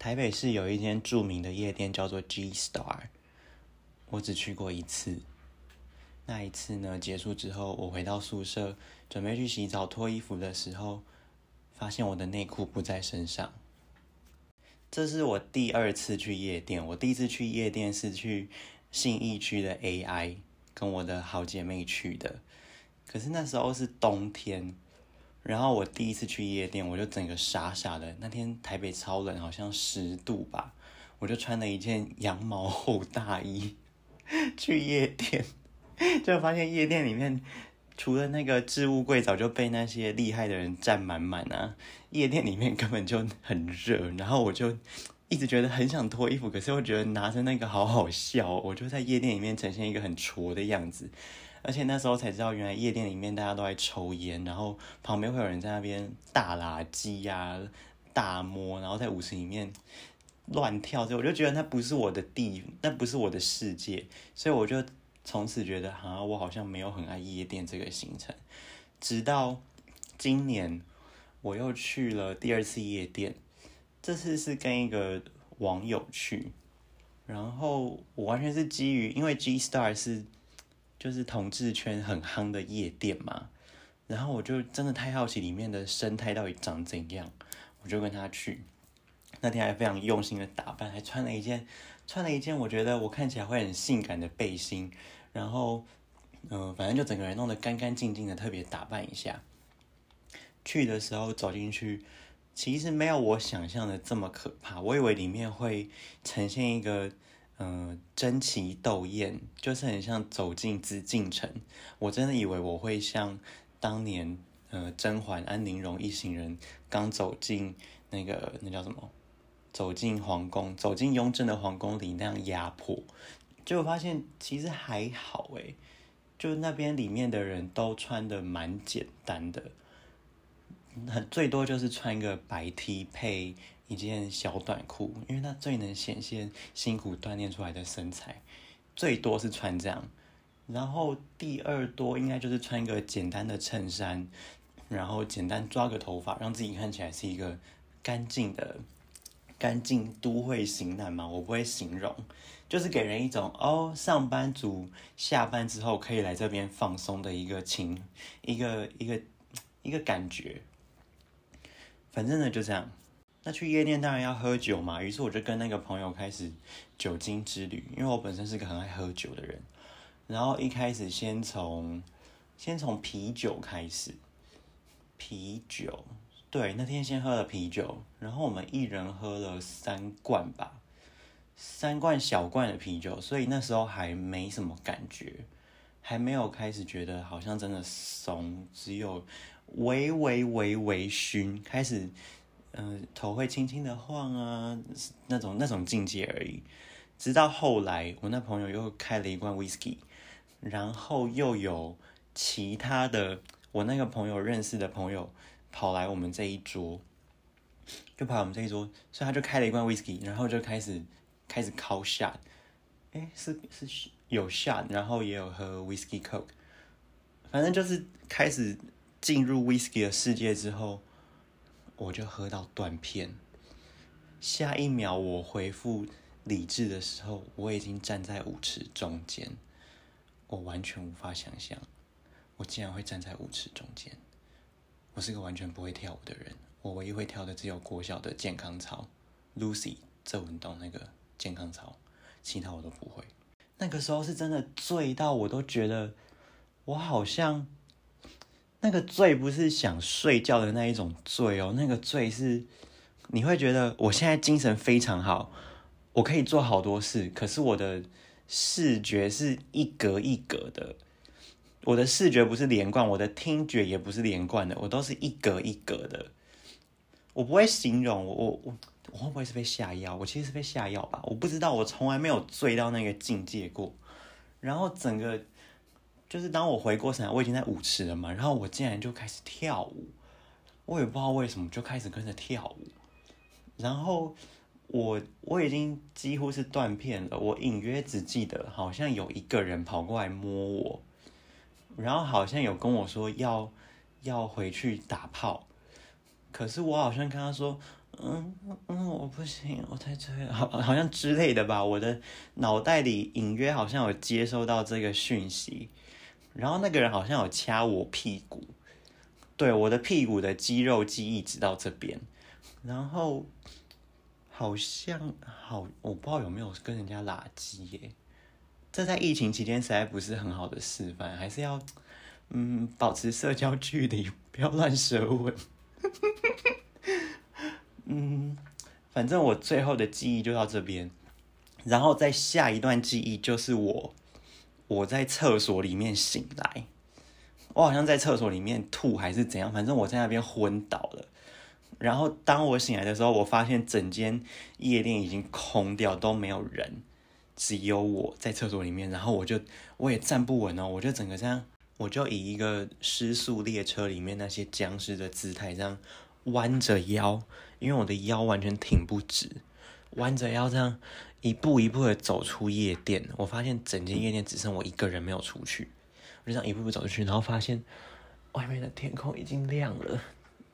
台北市有一间著名的夜店叫做 G Star，我只去过一次。那一次呢，结束之后，我回到宿舍，准备去洗澡、脱衣服的时候，发现我的内裤不在身上。这是我第二次去夜店，我第一次去夜店是去信义区的 AI，跟我的好姐妹去的。可是那时候是冬天。然后我第一次去夜店，我就整个傻傻的。那天台北超冷，好像十度吧，我就穿了一件羊毛厚大衣 去夜店，就发现夜店里面除了那个置物柜早就被那些厉害的人占满满啊，夜店里面根本就很热。然后我就一直觉得很想脱衣服，可是我觉得拿着那个好好笑，我就在夜店里面呈现一个很挫的样子。而且那时候才知道，原来夜店里面大家都在抽烟，然后旁边会有人在那边大垃圾呀、大摸，然后在舞池里面乱跳。所以我就觉得那不是我的地，那不是我的世界。所以我就从此觉得，啊，我好像没有很爱夜店这个行程。直到今年，我又去了第二次夜店，这次是跟一个网友去，然后我完全是基于，因为 G Star 是。就是同志圈很夯的夜店嘛，然后我就真的太好奇里面的生态到底长怎样，我就跟他去。那天还非常用心的打扮，还穿了一件穿了一件我觉得我看起来会很性感的背心，然后嗯，反正就整个人弄得干干净净的，特别打扮一下。去的时候走进去，其实没有我想象的这么可怕，我以为里面会呈现一个。嗯，争奇斗艳，就是很像走进紫禁城。我真的以为我会像当年，呃，甄嬛、安陵容一行人刚走进那个那叫什么，走进皇宫，走进雍正的皇宫里那样压迫。结果发现其实还好诶，就那边里面的人都穿的蛮简单的，很最多就是穿一个白 T 配。一件小短裤，因为它最能显现辛苦锻炼出来的身材，最多是穿这样。然后第二多应该就是穿一个简单的衬衫，然后简单抓个头发，让自己看起来是一个干净的、干净都会型男嘛。我不会形容，就是给人一种哦，上班族下班之后可以来这边放松的一个情，一个一个一个感觉。反正呢，就这样。那去夜店当然要喝酒嘛，于是我就跟那个朋友开始酒精之旅，因为我本身是个很爱喝酒的人。然后一开始先从先从啤酒开始，啤酒，对，那天先喝了啤酒，然后我们一人喝了三罐吧，三罐小罐的啤酒，所以那时候还没什么感觉，还没有开始觉得好像真的怂，只有微微微微醺，开始。嗯，头会轻轻的晃啊，那种那种境界而已。直到后来，我那朋友又开了一罐 whisky，然后又有其他的我那个朋友认识的朋友跑来我们这一桌，就跑我们这一桌，所以他就开了一罐 whisky，然后就开始开始 call shot，哎，是是有 shot，然后也有喝 whisky coke，反正就是开始进入 whisky 的世界之后。我就喝到断片，下一秒我恢复理智的时候，我已经站在舞池中间，我完全无法想象，我竟然会站在舞池中间。我是个完全不会跳舞的人，我唯一会跳的只有国小的健康操，Lucy 这文动那个健康操，其他我都不会。那个时候是真的醉到我都觉得，我好像。那个醉不是想睡觉的那一种醉哦，那个醉是你会觉得我现在精神非常好，我可以做好多事，可是我的视觉是一格一格的，我的视觉不是连贯，我的听觉也不是连贯的，我都是一格一格的。我不会形容我我我会不会是被下药？我其实是被下药吧，我不知道，我从来没有醉到那个境界过，然后整个。就是当我回过神来，我已经在舞池了嘛，然后我竟然就开始跳舞，我也不知道为什么就开始跟着跳舞，然后我我已经几乎是断片了，我隐约只记得好像有一个人跑过来摸我，然后好像有跟我说要要回去打炮，可是我好像跟他说，嗯嗯，我不行，我在这，好好像之类的吧。我的脑袋里隐约好像有接收到这个讯息，然后那个人好像有掐我屁股，对，我的屁股的肌肉记忆直到这边，然后好像好，我不知道有没有跟人家拉鸡耶。这在疫情期间实在不是很好的示范，还是要嗯保持社交距离，不要乱舌吻。嗯，反正我最后的记忆就到这边，然后在下一段记忆就是我我在厕所里面醒来，我好像在厕所里面吐还是怎样，反正我在那边昏倒了。然后当我醒来的时候，我发现整间夜店已经空掉，都没有人，只有我在厕所里面。然后我就我也站不稳哦，我就整个这样，我就以一个失速列车里面那些僵尸的姿态这样。弯着腰，因为我的腰完全挺不直，弯着腰这样一步一步的走出夜店。我发现整间夜店只剩我一个人没有出去，我就这样一步步走出去，然后发现外面的天空已经亮了。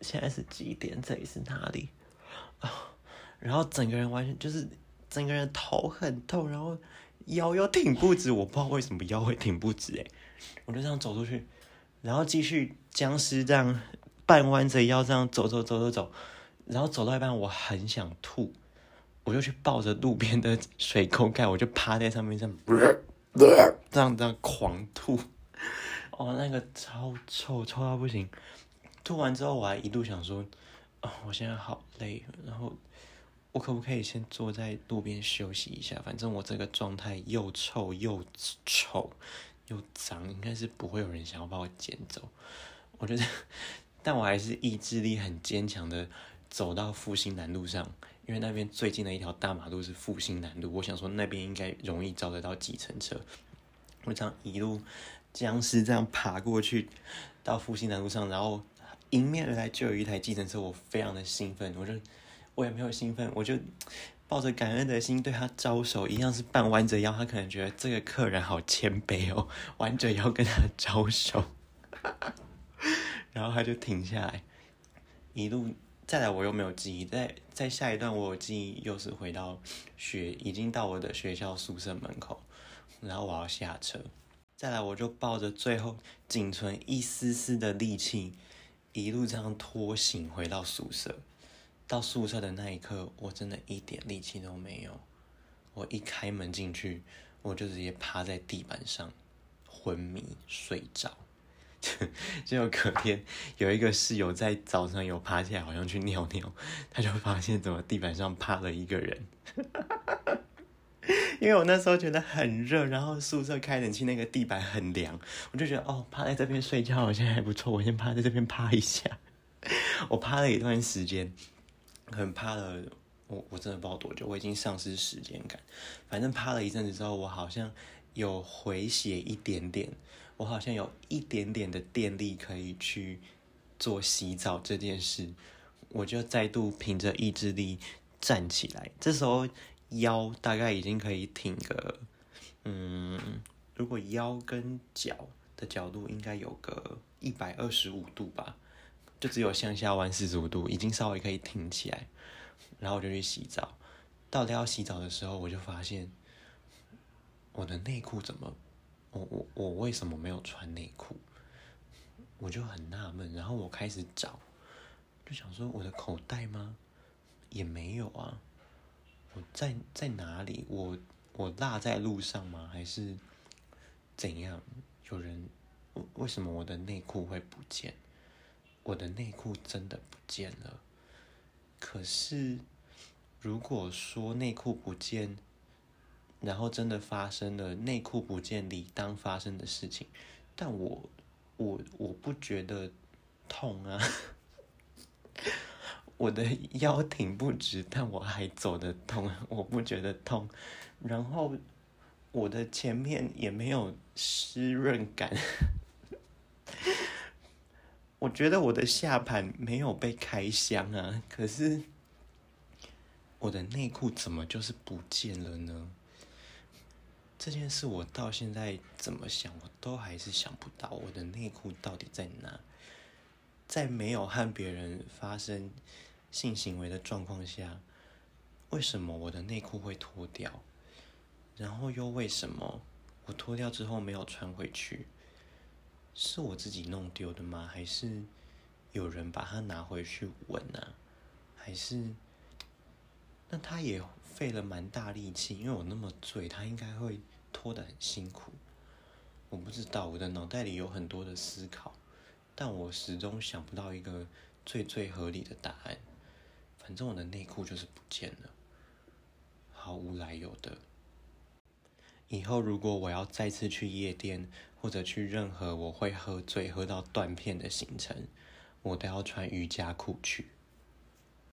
现在是几点？这里是哪里？啊！然后整个人完全就是整个人头很痛，然后腰又挺不直，我不知道为什么腰会挺不直诶，我就这样走出去，然后继续僵尸这样。半弯着腰这样走走走走走，然后走到一半我很想吐，我就去抱着路边的水沟盖，我就趴在上面这样，这样这样狂吐，哦，那个超臭臭到不行。吐完之后我还一度想说，哦，我现在好累，然后我可不可以先坐在路边休息一下？反正我这个状态又臭又丑又脏，应该是不会有人想要把我捡走。我觉得。但我还是意志力很坚强的走到复兴南路上，因为那边最近的一条大马路是复兴南路，我想说那边应该容易找得到计程车。我这样一路僵尸这样爬过去到复兴南路上，然后迎面而来就有一台计程车，我非常的兴奋，我就我也没有兴奋，我就抱着感恩的心对他招手，一样是半弯着腰，他可能觉得这个客人好谦卑哦，弯着腰跟他招手。然后他就停下来，一路再来，我又没有记忆。在在下一段，我有记忆，又是回到学，已经到我的学校宿舍门口，然后我要下车。再来，我就抱着最后仅存一丝丝的力气，一路这样拖行回到宿舍。到宿舍的那一刻，我真的一点力气都没有。我一开门进去，我就直接趴在地板上，昏迷睡着。结果隔天有一个室友在早上有爬起来，好像去尿尿，他就发现怎么地板上趴了一个人。因为我那时候觉得很热，然后宿舍开冷气，那个地板很凉，我就觉得哦，趴在这边睡觉好像还不错，我先趴在这边趴一下。我趴了一段时间，可能趴了我我真的不知道多久，我已经丧失时间感。反正趴了一阵子之后，我好像有回血一点点。我好像有一点点的电力可以去做洗澡这件事，我就再度凭着意志力站起来。这时候腰大概已经可以挺个，嗯，如果腰跟脚的角度应该有个一百二十五度吧，就只有向下弯四十五度，已经稍微可以挺起来。然后我就去洗澡，到底要洗澡的时候，我就发现我的内裤怎么？我我我为什么没有穿内裤？我就很纳闷，然后我开始找，就想说我的口袋吗？也没有啊。我在在哪里？我我落在路上吗？还是怎样？有人？为什么我的内裤会不见？我的内裤真的不见了。可是如果说内裤不见，然后真的发生了内裤不见理当发生的事情，但我我我不觉得痛啊，我的腰挺不直，但我还走得动，我不觉得痛。然后我的前面也没有湿润感，我觉得我的下盘没有被开箱啊，可是我的内裤怎么就是不见了呢？这件事我到现在怎么想，我都还是想不到我的内裤到底在哪。在没有和别人发生性行为的状况下，为什么我的内裤会脱掉？然后又为什么我脱掉之后没有穿回去？是我自己弄丢的吗？还是有人把它拿回去闻啊？还是那他也费了蛮大力气，因为我那么醉，他应该会脱得很辛苦。我不知道，我的脑袋里有很多的思考，但我始终想不到一个最最合理的答案。反正我的内裤就是不见了，毫无来由的。以后如果我要再次去夜店，或者去任何我会喝醉喝到断片的行程，我都要穿瑜伽裤去。